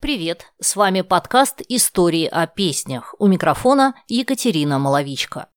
Привет! С вами подкаст «Истории о песнях». У микрофона Екатерина Маловичка.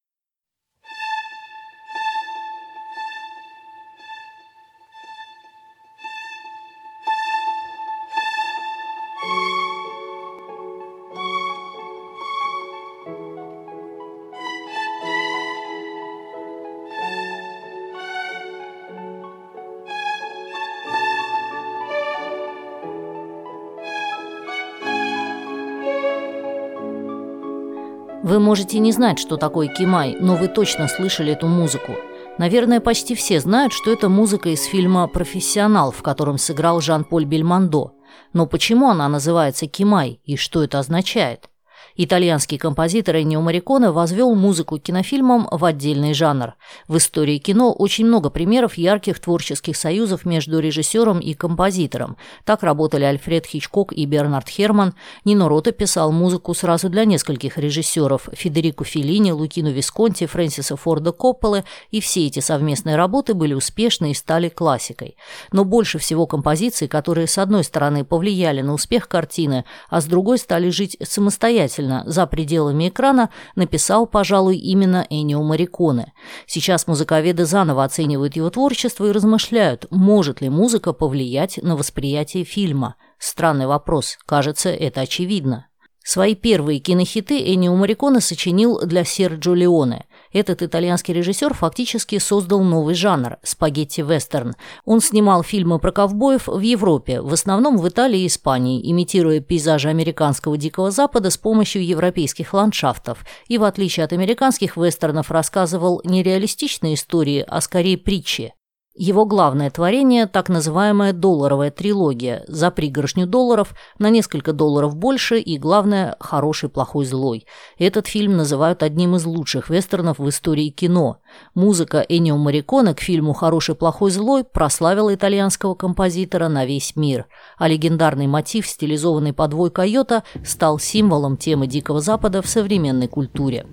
Вы можете не знать, что такое кимай, но вы точно слышали эту музыку. Наверное, почти все знают, что это музыка из фильма «Профессионал», в котором сыграл Жан-Поль Бельмондо. Но почему она называется кимай и что это означает? Итальянский композитор Эннио Мариконе возвел музыку кинофильмам в отдельный жанр. В истории кино очень много примеров ярких творческих союзов между режиссером и композитором. Так работали Альфред Хичкок и Бернард Херман. Нино Рота писал музыку сразу для нескольких режиссеров – Федерико Феллини, Лукино Висконти, Фрэнсиса Форда Копполы, и все эти совместные работы были успешны и стали классикой. Но больше всего композиций, которые с одной стороны повлияли на успех картины, а с другой стали жить самостоятельно, самостоятельно за пределами экрана написал, пожалуй, именно Энио Мариконе. Сейчас музыковеды заново оценивают его творчество и размышляют, может ли музыка повлиять на восприятие фильма. Странный вопрос, кажется, это очевидно. Свои первые кинохиты Энио Мариконе сочинил для Серджо Леоне. Этот итальянский режиссер фактически создал новый жанр – спагетти-вестерн. Он снимал фильмы про ковбоев в Европе, в основном в Италии и Испании, имитируя пейзажи американского Дикого Запада с помощью европейских ландшафтов. И в отличие от американских вестернов рассказывал не реалистичные истории, а скорее притчи. Его главное творение – так называемая долларовая трилогия «За пригоршню долларов», на несколько долларов больше и, главное, «Хороший, плохой, злой». Этот фильм называют одним из лучших вестернов в истории кино. Музыка Энио Мариконе к фильму «Хороший, плохой, злой» прославила итальянского композитора на весь мир, а легендарный мотив, стилизованный под вой койота, стал символом темы Дикого Запада в современной культуре.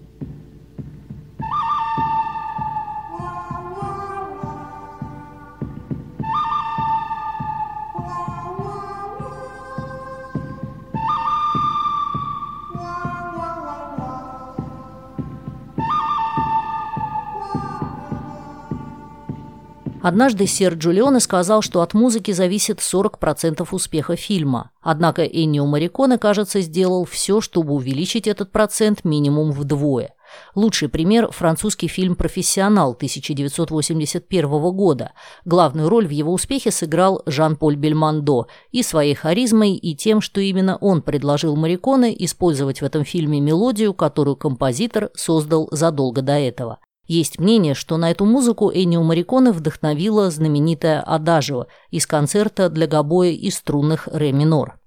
Однажды Серджо Леоне сказал, что от музыки зависит 40% успеха фильма. Однако Эннио Мариконе, кажется, сделал все, чтобы увеличить этот процент минимум вдвое. Лучший пример – французский фильм «Профессионал» 1981 года. Главную роль в его успехе сыграл Жан-Поль Бельмондо и своей харизмой, и тем, что именно он предложил Мариконе использовать в этом фильме мелодию, которую композитор создал задолго до этого. Есть мнение, что на эту музыку Эннио Мариконе вдохновила знаменитая «Адажио» из концерта для гобоя и струнных ре минор.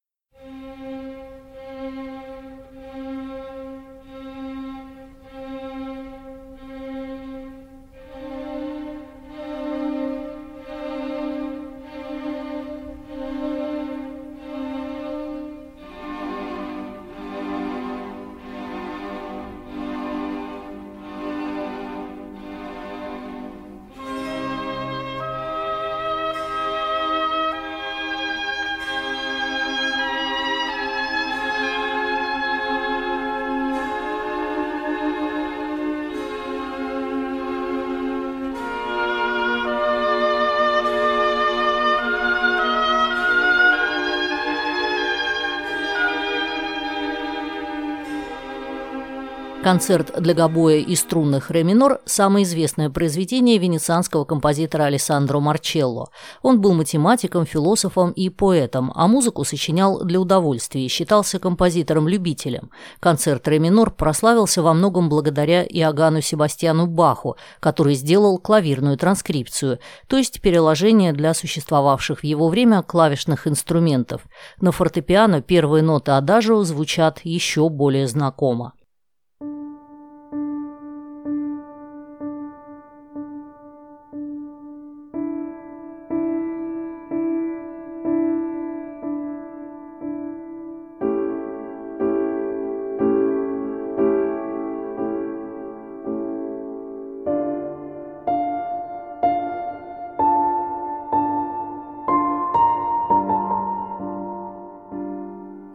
Концерт для гобоя и струнных ре минор – самое известное произведение венецианского композитора Алессандро Марчелло. Он был математиком, философом и поэтом, а музыку сочинял для удовольствия и считался композитором-любителем. Концерт ре минор прославился во многом благодаря Иоганну Себастьяну Баху, который сделал клавирную транскрипцию, то есть переложение для существовавших в его время клавишных инструментов. На фортепиано первые ноты адажио звучат еще более знакомо.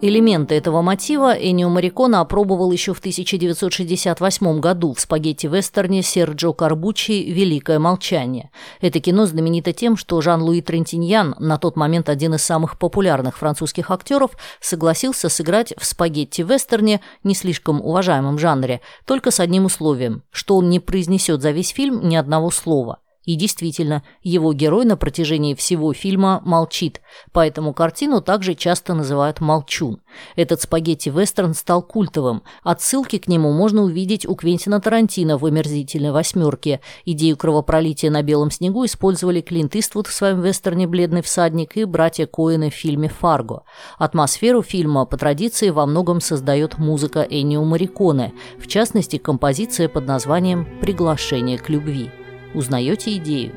Элементы этого мотива Энио Марикона опробовал еще в 1968 году в спагетти-вестерне Серджо Карбучи «Великое молчание». Это кино знаменито тем, что Жан-Луи Трентиньян, на тот момент один из самых популярных французских актеров, согласился сыграть в спагетти-вестерне, не слишком уважаемом жанре, только с одним условием, что он не произнесет за весь фильм ни одного слова – и действительно, его герой на протяжении всего фильма молчит, поэтому картину также часто называют «молчун». Этот спагетти-вестерн стал культовым. Отсылки к нему можно увидеть у Квентина Тарантино в «Омерзительной восьмерке». Идею кровопролития на белом снегу использовали Клинт Иствуд в своем вестерне «Бледный всадник» и братья Коэны в фильме «Фарго». Атмосферу фильма по традиции во многом создает музыка Эннио Мариконе, в частности, композиция под названием «Приглашение к любви». Узнаете идею?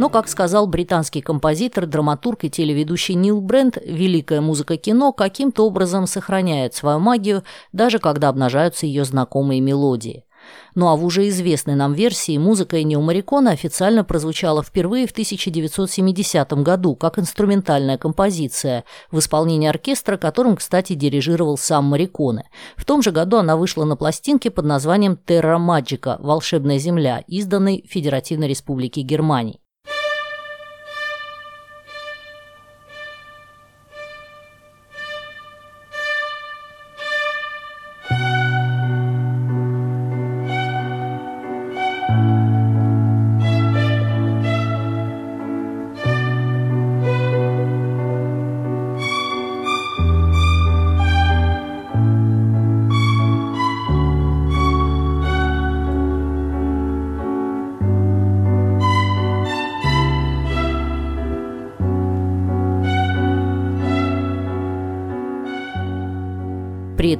Но, как сказал британский композитор, драматург и телеведущий Нил Брент, великая музыка кино каким-то образом сохраняет свою магию, даже когда обнажаются ее знакомые мелодии. Ну а в уже известной нам версии музыка Энио Марикона официально прозвучала впервые в 1970 году как инструментальная композиция в исполнении оркестра, которым, кстати, дирижировал сам Мариконе. В том же году она вышла на пластинке под названием «Терра Маджика. Волшебная земля», изданной Федеративной Республике Германии.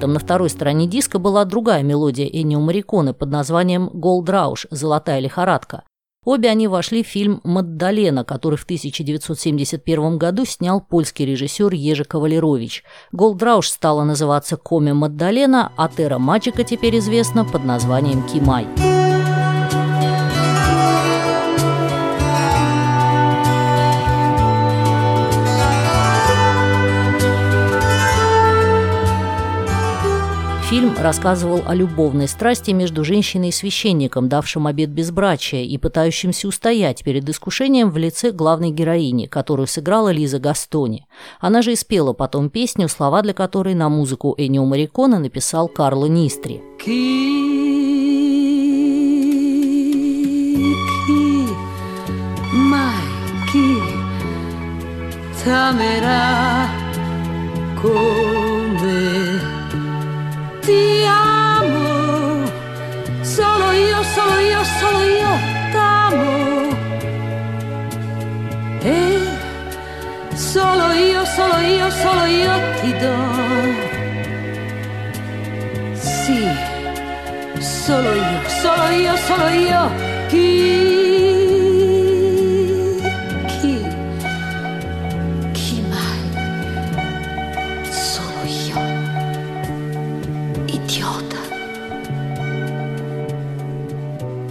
Этом на второй стороне диска была другая мелодия Эннио Морриконе под названием «Gold Rush» «Золотая лихорадка». Обе они вошли в фильм «Маддалена», который в 1971 году снял польский режиссер Ежи Кавалерович. «Gold Rush» стала называться «Come Maddalena», а «Terra Magica» теперь известна под названием «Chi Mai». Рассказывал о любовной страсти между женщиной и священником, давшим обет безбрачия и пытающимся устоять перед искушением в лице главной героини, которую сыграла Лиза Гастони. Она же и спела потом песню, слова для которой на музыку Энио Марикона написал Карло Нистри. come io, solo io ti do. Sì, solo io, solo io, solo io. Chi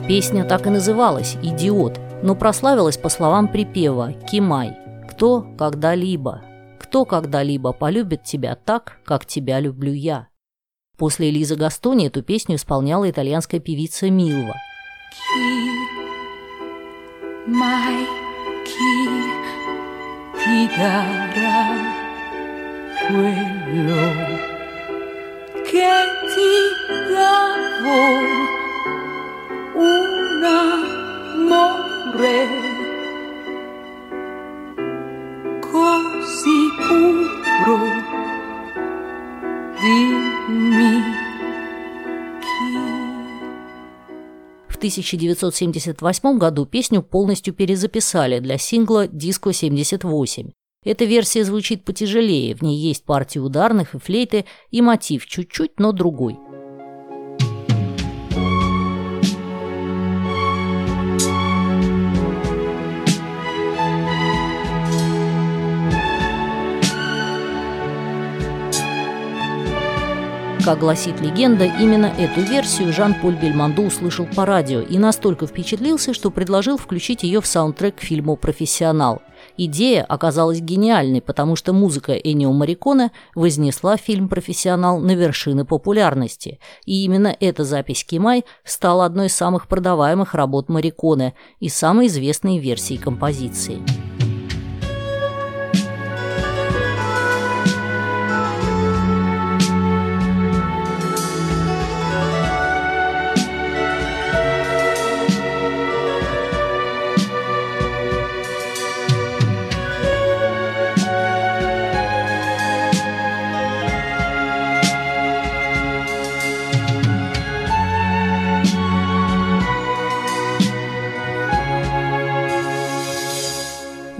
Песня так и называлась «Идиот», но прославилась по словам припева «Кимай». «Кто когда-либо, кто когда-либо полюбит тебя так, как тебя люблю я». После Элизы Гастони эту песню исполняла итальянская певица Милва. mai chi 1978 году песню полностью перезаписали для сингла «Диско 78». Эта версия звучит потяжелее, в ней есть партии ударных и флейты, и мотив чуть-чуть, но другой. Как гласит легенда, именно эту версию Жан-Поль Бельмондо услышал по радио и настолько впечатлился, что предложил включить ее в саундтрек к фильму «Профессионал». Идея оказалась гениальной, потому что музыка Энио Мариконе вознесла фильм «Профессионал» на вершины популярности. И именно эта запись Кимай стала одной из самых продаваемых работ Мариконе и самой известной версией композиции.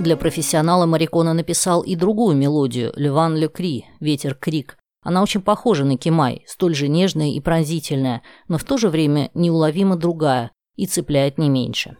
Для профессионала Марикона написал и другую мелодию «Леван Ле Кри» «Ветер Крик». Она очень похожа на Кимай, столь же нежная и пронзительная, но в то же время неуловимо другая и цепляет не меньше.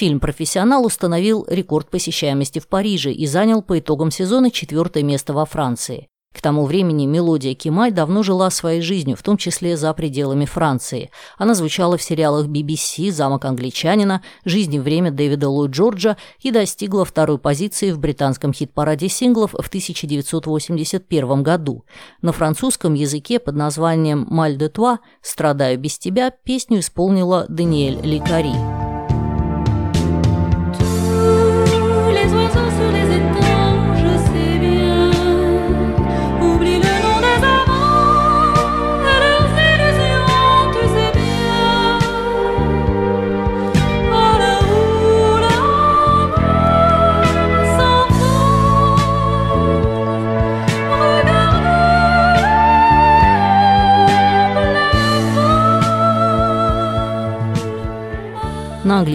Фильм «Профессионал» установил рекорд посещаемости в Париже и занял по итогам сезона четвертое место во Франции. К тому времени мелодия Кимай давно жила своей жизнью, в том числе за пределами Франции. Она звучала в сериалах BBC, «Замок англичанина», «Жизнь и время» Дэвида Ллойд Джорджа и достигла второй позиции в британском хит-параде синглов в 1981 году. На французском языке под названием «Маль де Туа» «Страдаю без тебя» песню исполнила Даниэль Ликари. На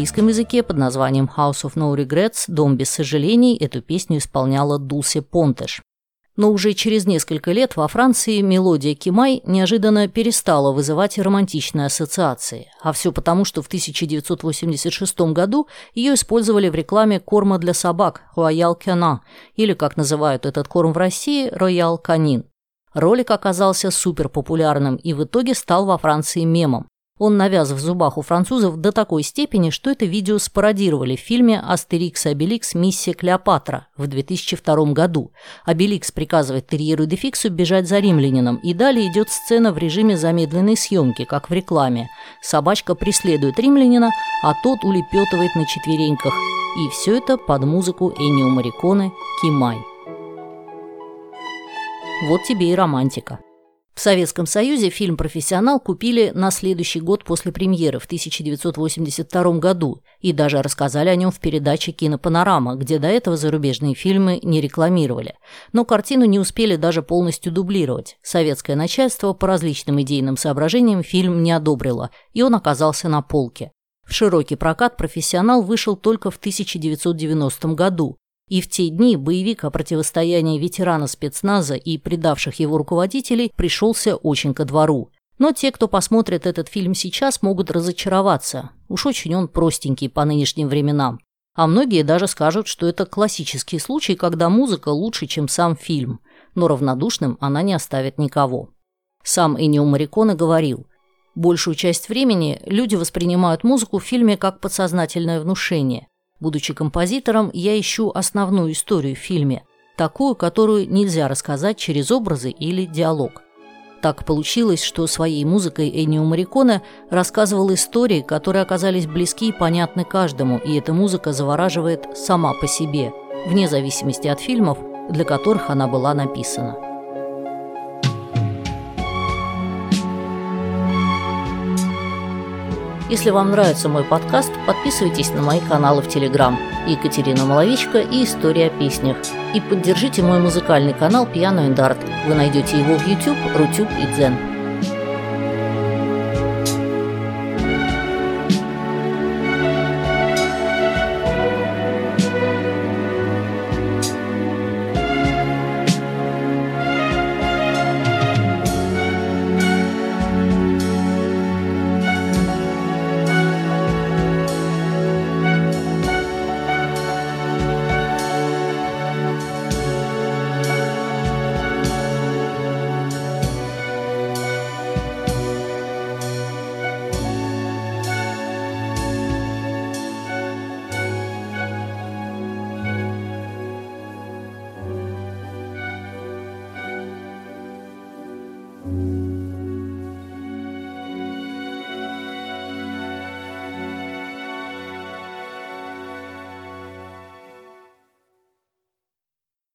английском языке под названием House of No Regrets «Дом без сожалений» эту песню исполняла Дулси Понтеш. Но уже через несколько лет во Франции мелодия Кимай неожиданно перестала вызывать романтичные ассоциации. А все потому, что в 1986 году ее использовали в рекламе корма для собак Royal Canin, или, как называют этот корм в России, Royal Canin. Ролик оказался суперпопулярным и в итоге стал во Франции мемом. Он навяз в зубах у французов до такой степени, что это видео спародировали в фильме «Астерикс и Обеликс. Миссия Клеопатра» в 2002 году. Обеликс приказывает терьеру Дефиксу бежать за римлянином, и далее идет сцена в режиме замедленной съемки, как в рекламе. Собачка преследует римлянина, а тот улепетывает на четвереньках. И все это под музыку Энио Мариконе «Кимай». Вот тебе и романтика. В Советском Союзе фильм «Профессионал» купили на следующий год после премьеры в 1982 году и даже рассказали о нем в передаче «Кинопанорама», где до этого зарубежные фильмы не рекламировали. Но картину не успели даже полностью дублировать. Советское начальство по различным идейным соображениям фильм не одобрило, и он оказался на полке. В широкий прокат «Профессионал» вышел только в 1990 году, и в те дни боевик о противостоянии ветерана спецназа и предавших его руководителей пришелся очень ко двору. Но те, кто посмотрит этот фильм сейчас, могут разочароваться. Уж очень он простенький по нынешним временам. А многие даже скажут, что это классический случай, когда музыка лучше, чем сам фильм, но равнодушным она не оставит никого. Сам Энио Мариконе говорил, большую часть времени люди воспринимают музыку в фильме как подсознательное внушение. Будучи композитором, я ищу основную историю в фильме, такую, которую нельзя рассказать через образы или диалог. Так получилось, что своей музыкой Эннио Мариконе рассказывал истории, которые оказались близки и понятны каждому, и эта музыка завораживает сама по себе, вне зависимости от фильмов, для которых она была написана. Если вам нравится мой подкаст, подписывайтесь на мои каналы в Телеграм Екатерина Маловичка и История о песнях. И поддержите мой музыкальный канал Piano and Art. Вы найдете его в YouTube, Рутюб и Дзен.